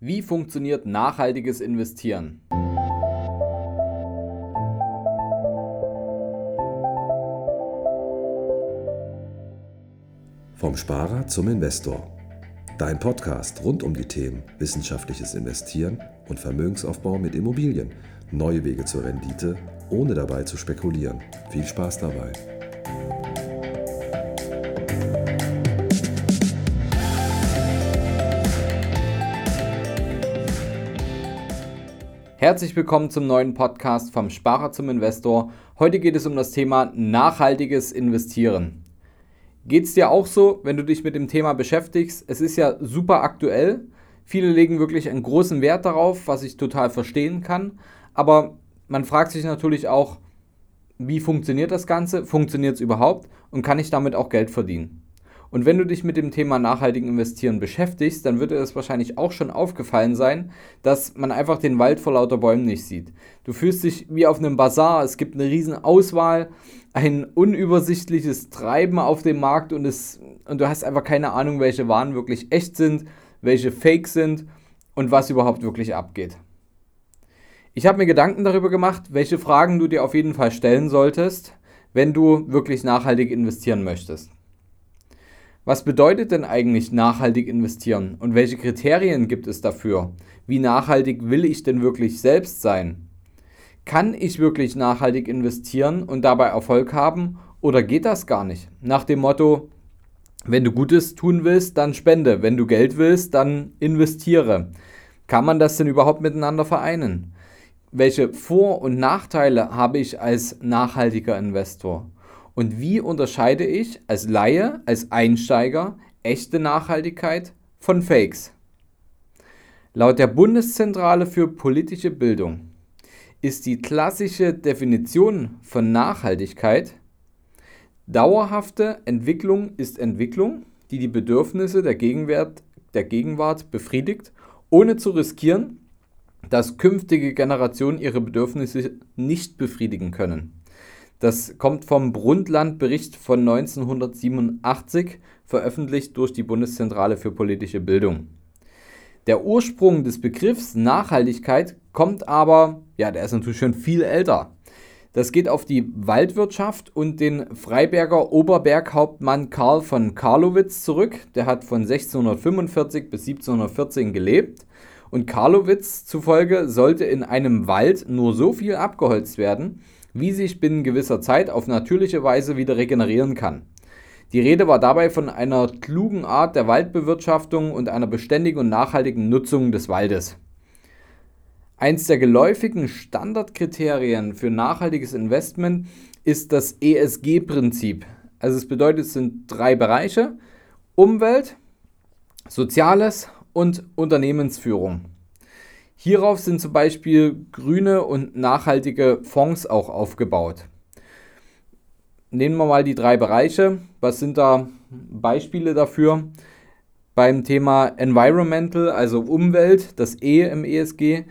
Wie funktioniert nachhaltiges Investieren? Vom Sparer zum Investor. Dein Podcast rund um die Themen wissenschaftliches Investieren und Vermögensaufbau mit Immobilien. Neue Wege zur Rendite, ohne dabei zu spekulieren. Viel Spaß dabei. Herzlich willkommen zum neuen Podcast vom Sparer zum Investor. Heute geht es um das Thema nachhaltiges Investieren. Geht es dir auch so, wenn du dich mit dem Thema beschäftigst? Es ist ja super aktuell. Viele legen wirklich einen großen Wert darauf, was ich total verstehen kann. Aber man fragt sich natürlich auch, wie funktioniert das Ganze? Funktioniert es überhaupt? Und kann ich damit auch Geld verdienen? Und wenn du dich mit dem Thema nachhaltigen Investieren beschäftigst, dann wird dir das wahrscheinlich auch schon aufgefallen sein, dass man einfach den Wald vor lauter Bäumen nicht sieht. Du fühlst dich wie auf einem Bazar, es gibt eine riesen Auswahl, ein unübersichtliches Treiben auf dem Markt und, es, und du hast einfach keine Ahnung, welche Waren wirklich echt sind, welche fake sind und was überhaupt wirklich abgeht. Ich habe mir Gedanken darüber gemacht, welche Fragen du dir auf jeden Fall stellen solltest, wenn du wirklich nachhaltig investieren möchtest. Was bedeutet denn eigentlich nachhaltig investieren und welche Kriterien gibt es dafür? Wie nachhaltig will ich denn wirklich selbst sein? Kann ich wirklich nachhaltig investieren und dabei Erfolg haben oder geht das gar nicht? Nach dem Motto, wenn du Gutes tun willst, dann spende, wenn du Geld willst, dann investiere. Kann man das denn überhaupt miteinander vereinen? Welche Vor- und Nachteile habe ich als nachhaltiger Investor? Und wie unterscheide ich als Laie, als Einsteiger echte Nachhaltigkeit von Fakes? Laut der Bundeszentrale für politische Bildung ist die klassische Definition von Nachhaltigkeit dauerhafte Entwicklung ist Entwicklung, die die Bedürfnisse der Gegenwart, der Gegenwart befriedigt, ohne zu riskieren, dass künftige Generationen ihre Bedürfnisse nicht befriedigen können. Das kommt vom Brundtland-Bericht von 1987, veröffentlicht durch die Bundeszentrale für politische Bildung. Der Ursprung des Begriffs Nachhaltigkeit kommt aber, ja, der ist natürlich schon viel älter. Das geht auf die Waldwirtschaft und den Freiberger Oberberghauptmann Karl von Karlowitz zurück. Der hat von 1645 bis 1714 gelebt. Und Karlowitz zufolge sollte in einem Wald nur so viel abgeholzt werden, wie sich binnen gewisser Zeit auf natürliche Weise wieder regenerieren kann. Die Rede war dabei von einer klugen Art der Waldbewirtschaftung und einer beständigen und nachhaltigen Nutzung des Waldes. Eins der geläufigen Standardkriterien für nachhaltiges Investment ist das ESG-Prinzip. Also es bedeutet, es sind drei Bereiche. Umwelt, Soziales und Unternehmensführung. Hierauf sind zum Beispiel grüne und nachhaltige Fonds auch aufgebaut. Nehmen wir mal die drei Bereiche. Was sind da Beispiele dafür? Beim Thema Environmental, also Umwelt, das E im ESG,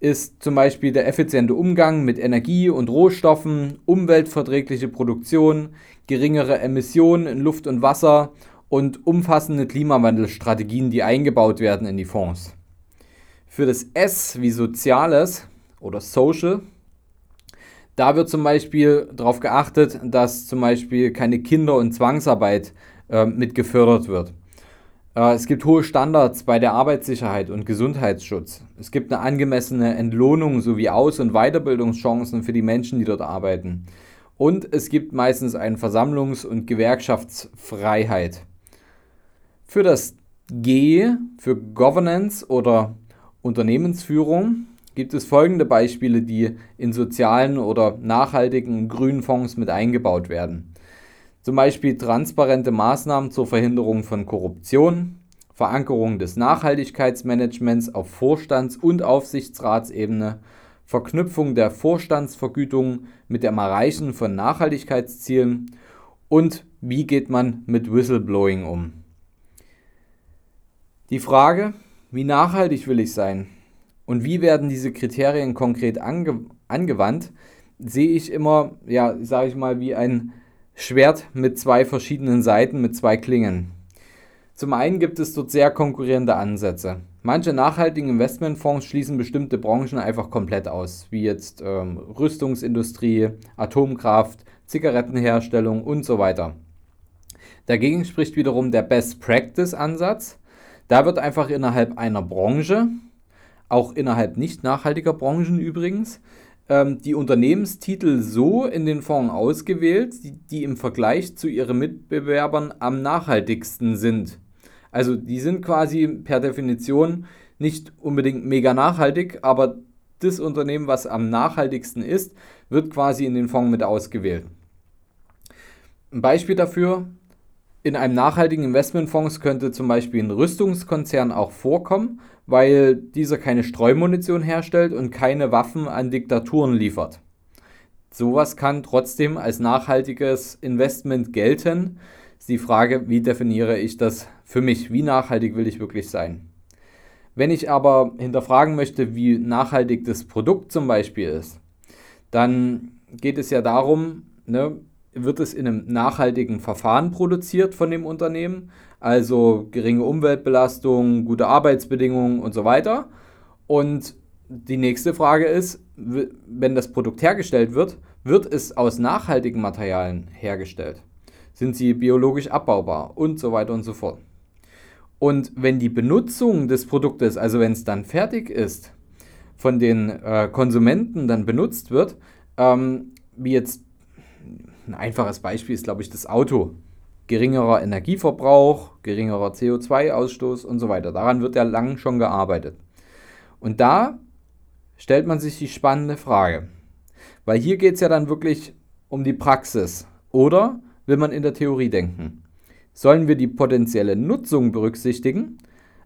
ist zum Beispiel der effiziente Umgang mit Energie und Rohstoffen, umweltverträgliche Produktion, geringere Emissionen in Luft und Wasser und umfassende Klimawandelstrategien, die eingebaut werden in die Fonds. Für das S wie Soziales oder Social, da wird zum Beispiel darauf geachtet, dass zum Beispiel keine Kinder- und Zwangsarbeit äh, mit gefördert wird. Äh, es gibt hohe Standards bei der Arbeitssicherheit und Gesundheitsschutz. Es gibt eine angemessene Entlohnung sowie Aus- und Weiterbildungschancen für die Menschen, die dort arbeiten. Und es gibt meistens eine Versammlungs- und Gewerkschaftsfreiheit. Für das G, für Governance oder Unternehmensführung gibt es folgende Beispiele, die in sozialen oder nachhaltigen grünen Fonds mit eingebaut werden. Zum Beispiel transparente Maßnahmen zur Verhinderung von Korruption, Verankerung des Nachhaltigkeitsmanagements auf Vorstands- und Aufsichtsratsebene, Verknüpfung der Vorstandsvergütung mit dem Erreichen von Nachhaltigkeitszielen und wie geht man mit Whistleblowing um. Die Frage, wie nachhaltig will ich sein? Und wie werden diese Kriterien konkret ange angewandt? Sehe ich immer, ja, sage ich mal, wie ein Schwert mit zwei verschiedenen Seiten, mit zwei Klingen. Zum einen gibt es dort sehr konkurrierende Ansätze. Manche nachhaltigen Investmentfonds schließen bestimmte Branchen einfach komplett aus, wie jetzt ähm, Rüstungsindustrie, Atomkraft, Zigarettenherstellung und so weiter. Dagegen spricht wiederum der Best Practice Ansatz. Da wird einfach innerhalb einer Branche, auch innerhalb nicht nachhaltiger Branchen übrigens, ähm, die Unternehmenstitel so in den Fonds ausgewählt, die, die im Vergleich zu ihren Mitbewerbern am nachhaltigsten sind. Also die sind quasi per Definition nicht unbedingt mega nachhaltig, aber das Unternehmen, was am nachhaltigsten ist, wird quasi in den Fonds mit ausgewählt. Ein Beispiel dafür, in einem nachhaltigen Investmentfonds könnte zum Beispiel ein Rüstungskonzern auch vorkommen, weil dieser keine Streumunition herstellt und keine Waffen an Diktaturen liefert. Sowas kann trotzdem als nachhaltiges Investment gelten, ist die Frage, wie definiere ich das für mich? Wie nachhaltig will ich wirklich sein? Wenn ich aber hinterfragen möchte, wie nachhaltig das Produkt zum Beispiel ist, dann geht es ja darum, ne, wird es in einem nachhaltigen Verfahren produziert von dem Unternehmen, also geringe Umweltbelastung, gute Arbeitsbedingungen und so weiter. Und die nächste Frage ist, wenn das Produkt hergestellt wird, wird es aus nachhaltigen Materialien hergestellt? sind sie biologisch abbaubar und so weiter und so fort. Und wenn die Benutzung des Produktes, also wenn es dann fertig ist, von den äh, Konsumenten dann benutzt wird, ähm, wie jetzt ein einfaches Beispiel ist, glaube ich, das Auto. Geringerer Energieverbrauch, geringerer CO2-Ausstoß und so weiter. Daran wird ja lang schon gearbeitet. Und da stellt man sich die spannende Frage, weil hier geht es ja dann wirklich um die Praxis. Oder will man in der Theorie denken. Sollen wir die potenzielle Nutzung berücksichtigen,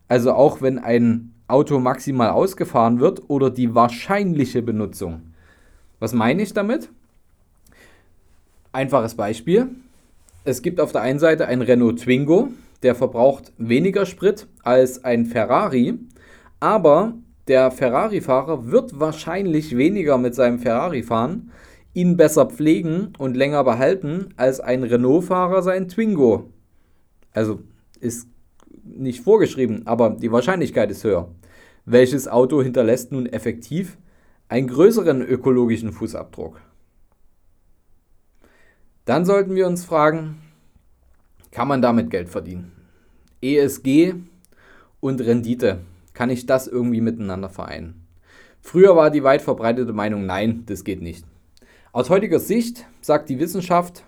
also auch wenn ein Auto maximal ausgefahren wird, oder die wahrscheinliche Benutzung? Was meine ich damit? Einfaches Beispiel. Es gibt auf der einen Seite ein Renault Twingo, der verbraucht weniger Sprit als ein Ferrari, aber der Ferrari-Fahrer wird wahrscheinlich weniger mit seinem Ferrari fahren, ihn besser pflegen und länger behalten als ein Renault-Fahrer sein Twingo. Also ist nicht vorgeschrieben, aber die Wahrscheinlichkeit ist höher. Welches Auto hinterlässt nun effektiv einen größeren ökologischen Fußabdruck? Dann sollten wir uns fragen, kann man damit Geld verdienen? ESG und Rendite, kann ich das irgendwie miteinander vereinen? Früher war die weit verbreitete Meinung, nein, das geht nicht. Aus heutiger Sicht sagt die Wissenschaft,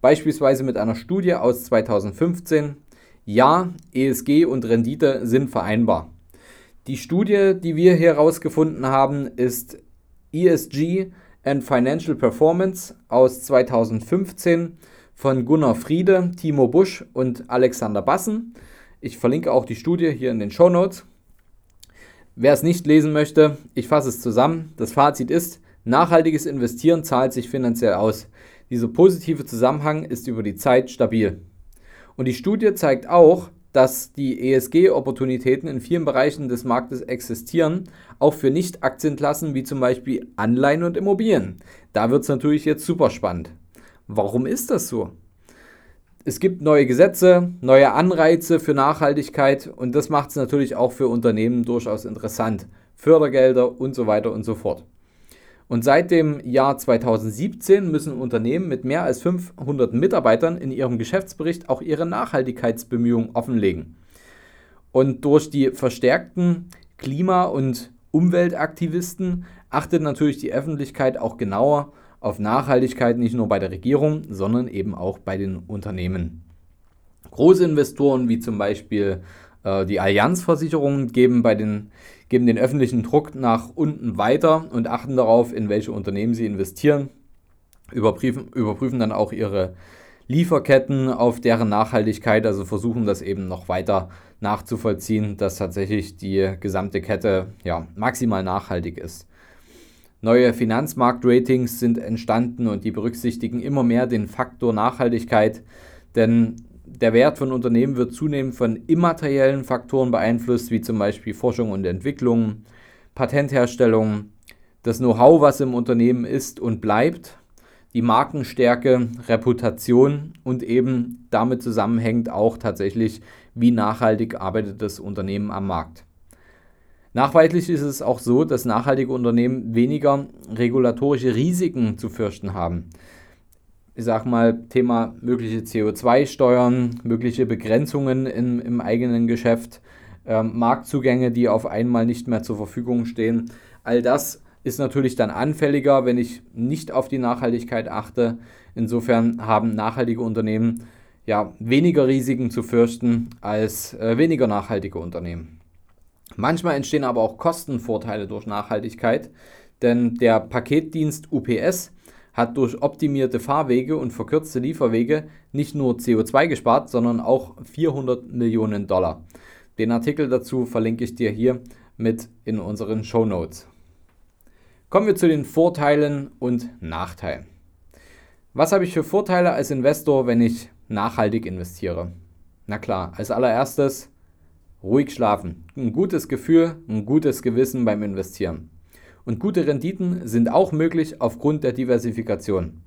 beispielsweise mit einer Studie aus 2015, ja, ESG und Rendite sind vereinbar. Die Studie, die wir hier herausgefunden haben, ist ESG and Financial Performance aus 2015 von Gunnar Friede, Timo Busch und Alexander Bassen. Ich verlinke auch die Studie hier in den Show Notes. Wer es nicht lesen möchte, ich fasse es zusammen. Das Fazit ist, Nachhaltiges Investieren zahlt sich finanziell aus. Dieser positive Zusammenhang ist über die Zeit stabil. Und die Studie zeigt auch, dass die ESG-Opportunitäten in vielen Bereichen des Marktes existieren, auch für Nicht-Aktienklassen wie zum Beispiel Anleihen und Immobilien. Da wird es natürlich jetzt super spannend. Warum ist das so? Es gibt neue Gesetze, neue Anreize für Nachhaltigkeit und das macht es natürlich auch für Unternehmen durchaus interessant. Fördergelder und so weiter und so fort. Und seit dem Jahr 2017 müssen Unternehmen mit mehr als 500 Mitarbeitern in ihrem Geschäftsbericht auch ihre Nachhaltigkeitsbemühungen offenlegen. Und durch die verstärkten Klima- und Umweltaktivisten achtet natürlich die Öffentlichkeit auch genauer auf Nachhaltigkeit nicht nur bei der Regierung, sondern eben auch bei den Unternehmen. Große Investoren wie zum Beispiel die Allianzversicherungen geben bei den geben den öffentlichen Druck nach unten weiter und achten darauf, in welche Unternehmen sie investieren, überprüfen, überprüfen dann auch ihre Lieferketten auf deren Nachhaltigkeit, also versuchen das eben noch weiter nachzuvollziehen, dass tatsächlich die gesamte Kette ja, maximal nachhaltig ist. Neue Finanzmarktratings sind entstanden und die berücksichtigen immer mehr den Faktor Nachhaltigkeit, denn der Wert von Unternehmen wird zunehmend von immateriellen Faktoren beeinflusst, wie zum Beispiel Forschung und Entwicklung, Patentherstellung, das Know-how, was im Unternehmen ist und bleibt, die Markenstärke, Reputation und eben damit zusammenhängt auch tatsächlich, wie nachhaltig arbeitet das Unternehmen am Markt. Nachweislich ist es auch so, dass nachhaltige Unternehmen weniger regulatorische Risiken zu fürchten haben. Ich sage mal, Thema mögliche CO2-Steuern, mögliche Begrenzungen im, im eigenen Geschäft, ähm, Marktzugänge, die auf einmal nicht mehr zur Verfügung stehen. All das ist natürlich dann anfälliger, wenn ich nicht auf die Nachhaltigkeit achte. Insofern haben nachhaltige Unternehmen ja weniger Risiken zu fürchten als äh, weniger nachhaltige Unternehmen. Manchmal entstehen aber auch Kostenvorteile durch Nachhaltigkeit, denn der Paketdienst UPS hat durch optimierte Fahrwege und verkürzte Lieferwege nicht nur CO2 gespart, sondern auch 400 Millionen Dollar. Den Artikel dazu verlinke ich dir hier mit in unseren Show Notes. Kommen wir zu den Vorteilen und Nachteilen. Was habe ich für Vorteile als Investor, wenn ich nachhaltig investiere? Na klar, als allererstes Ruhig schlafen. Ein gutes Gefühl, ein gutes Gewissen beim Investieren. Und gute Renditen sind auch möglich aufgrund der Diversifikation.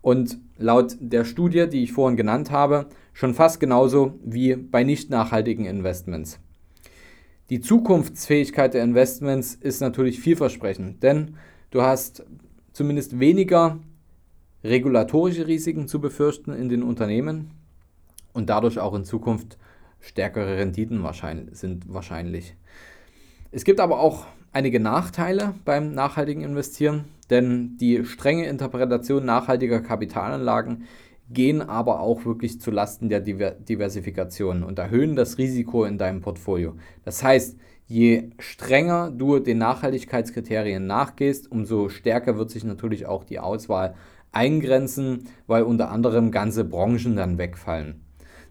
Und laut der Studie, die ich vorhin genannt habe, schon fast genauso wie bei nicht nachhaltigen Investments. Die Zukunftsfähigkeit der Investments ist natürlich vielversprechend, denn du hast zumindest weniger regulatorische Risiken zu befürchten in den Unternehmen und dadurch auch in Zukunft stärkere Renditen wahrscheinlich, sind wahrscheinlich. Es gibt aber auch einige Nachteile beim nachhaltigen Investieren, denn die strenge Interpretation nachhaltiger Kapitalanlagen gehen aber auch wirklich zu Lasten der Diversifikation und erhöhen das Risiko in deinem Portfolio. Das heißt, je strenger du den Nachhaltigkeitskriterien nachgehst, umso stärker wird sich natürlich auch die Auswahl eingrenzen, weil unter anderem ganze Branchen dann wegfallen.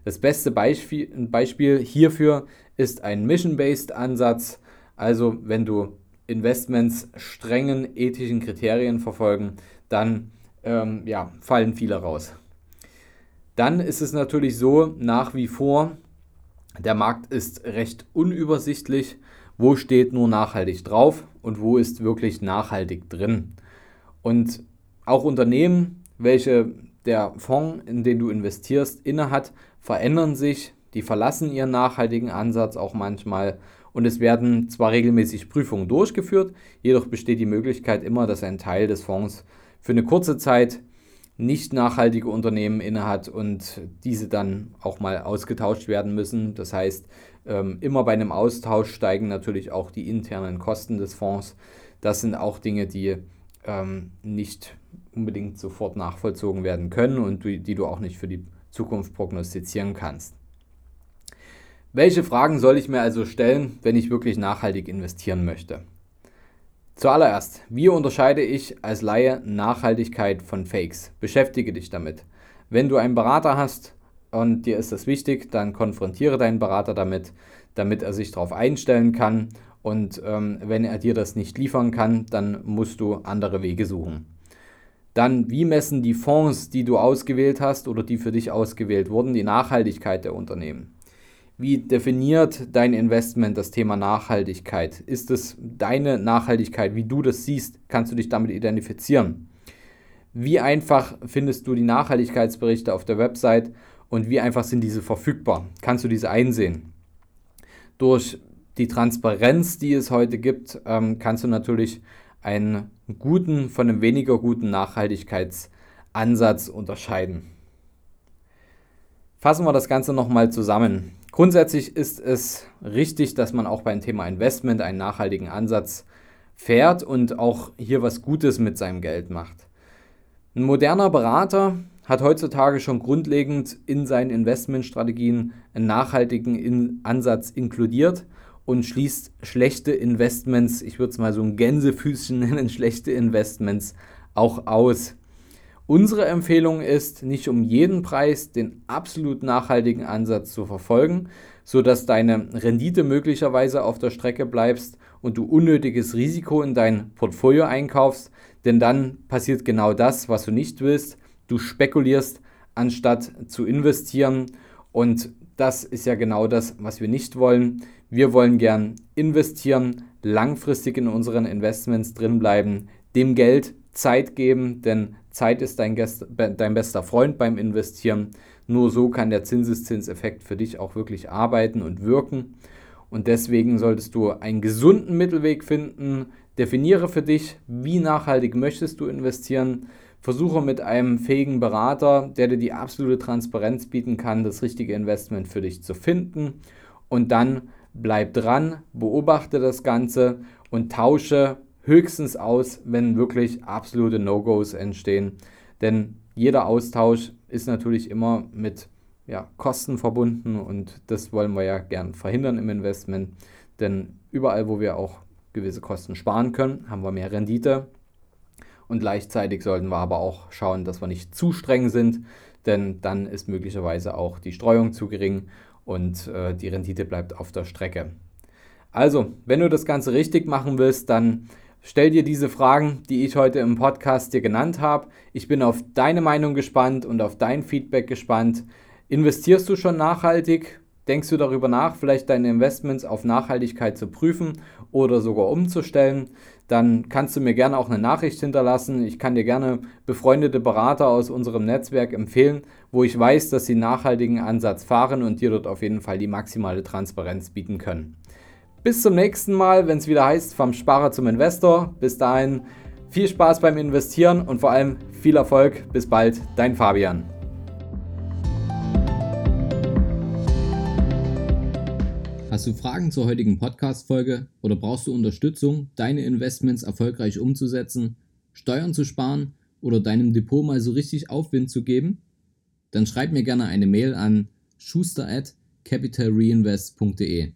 Das beste Beispiel, hierfür ist ein Mission-Based Ansatz. Also wenn du Investments strengen ethischen Kriterien verfolgen, dann ähm, ja, fallen viele raus. Dann ist es natürlich so, nach wie vor, der Markt ist recht unübersichtlich. Wo steht nur nachhaltig drauf und wo ist wirklich nachhaltig drin? Und auch Unternehmen, welche der Fonds, in den du investierst, innehat, verändern sich, die verlassen ihren nachhaltigen Ansatz auch manchmal und es werden zwar regelmäßig Prüfungen durchgeführt, jedoch besteht die Möglichkeit immer, dass ein Teil des Fonds für eine kurze Zeit nicht nachhaltige Unternehmen innehat und diese dann auch mal ausgetauscht werden müssen. Das heißt, ähm, immer bei einem Austausch steigen natürlich auch die internen Kosten des Fonds. Das sind auch Dinge, die ähm, nicht unbedingt sofort nachvollzogen werden können und die du auch nicht für die Zukunft prognostizieren kannst. Welche Fragen soll ich mir also stellen, wenn ich wirklich nachhaltig investieren möchte? Zuallererst, wie unterscheide ich als Laie Nachhaltigkeit von Fakes? Beschäftige dich damit. Wenn du einen Berater hast und dir ist das wichtig, dann konfrontiere deinen Berater damit, damit er sich darauf einstellen kann. Und ähm, wenn er dir das nicht liefern kann, dann musst du andere Wege suchen. Dann, wie messen die Fonds, die du ausgewählt hast oder die für dich ausgewählt wurden, die Nachhaltigkeit der Unternehmen? Wie definiert dein Investment das Thema Nachhaltigkeit? Ist es deine Nachhaltigkeit, wie du das siehst? Kannst du dich damit identifizieren? Wie einfach findest du die Nachhaltigkeitsberichte auf der Website und wie einfach sind diese verfügbar? Kannst du diese einsehen? Durch die Transparenz, die es heute gibt, ähm, kannst du natürlich einen guten von einem weniger guten Nachhaltigkeitsansatz unterscheiden. Fassen wir das Ganze nochmal zusammen. Grundsätzlich ist es richtig, dass man auch beim Thema Investment einen nachhaltigen Ansatz fährt und auch hier was Gutes mit seinem Geld macht. Ein moderner Berater hat heutzutage schon grundlegend in seinen Investmentstrategien einen nachhaltigen Ansatz inkludiert und schließt schlechte Investments, ich würde es mal so ein Gänsefüßchen nennen, schlechte Investments auch aus. Unsere Empfehlung ist, nicht um jeden Preis den absolut nachhaltigen Ansatz zu verfolgen, sodass deine Rendite möglicherweise auf der Strecke bleibst und du unnötiges Risiko in dein Portfolio einkaufst, denn dann passiert genau das, was du nicht willst. Du spekulierst anstatt zu investieren und das ist ja genau das, was wir nicht wollen. Wir wollen gern investieren, langfristig in unseren Investments drinbleiben, dem Geld Zeit geben, denn Zeit ist dein, Gäst, dein bester Freund beim Investieren. Nur so kann der Zinseszinseffekt für dich auch wirklich arbeiten und wirken. Und deswegen solltest du einen gesunden Mittelweg finden. Definiere für dich, wie nachhaltig möchtest du investieren. Versuche mit einem fähigen Berater, der dir die absolute Transparenz bieten kann, das richtige Investment für dich zu finden. Und dann bleib dran, beobachte das Ganze und tausche höchstens aus, wenn wirklich absolute No-Gos entstehen. Denn jeder Austausch ist natürlich immer mit ja, Kosten verbunden und das wollen wir ja gern verhindern im Investment. Denn überall, wo wir auch gewisse Kosten sparen können, haben wir mehr Rendite. Und gleichzeitig sollten wir aber auch schauen, dass wir nicht zu streng sind, denn dann ist möglicherweise auch die Streuung zu gering und äh, die Rendite bleibt auf der Strecke. Also, wenn du das Ganze richtig machen willst, dann stell dir diese Fragen, die ich heute im Podcast dir genannt habe. Ich bin auf deine Meinung gespannt und auf dein Feedback gespannt. Investierst du schon nachhaltig? Denkst du darüber nach, vielleicht deine Investments auf Nachhaltigkeit zu prüfen oder sogar umzustellen? Dann kannst du mir gerne auch eine Nachricht hinterlassen. Ich kann dir gerne befreundete Berater aus unserem Netzwerk empfehlen, wo ich weiß, dass sie nachhaltigen Ansatz fahren und dir dort auf jeden Fall die maximale Transparenz bieten können. Bis zum nächsten Mal, wenn es wieder heißt, vom Sparer zum Investor. Bis dahin viel Spaß beim Investieren und vor allem viel Erfolg. Bis bald, dein Fabian. Hast du Fragen zur heutigen Podcast-Folge oder brauchst du Unterstützung, deine Investments erfolgreich umzusetzen, Steuern zu sparen oder deinem Depot mal so richtig Aufwind zu geben? Dann schreib mir gerne eine Mail an schuster at capitalreinvest.de.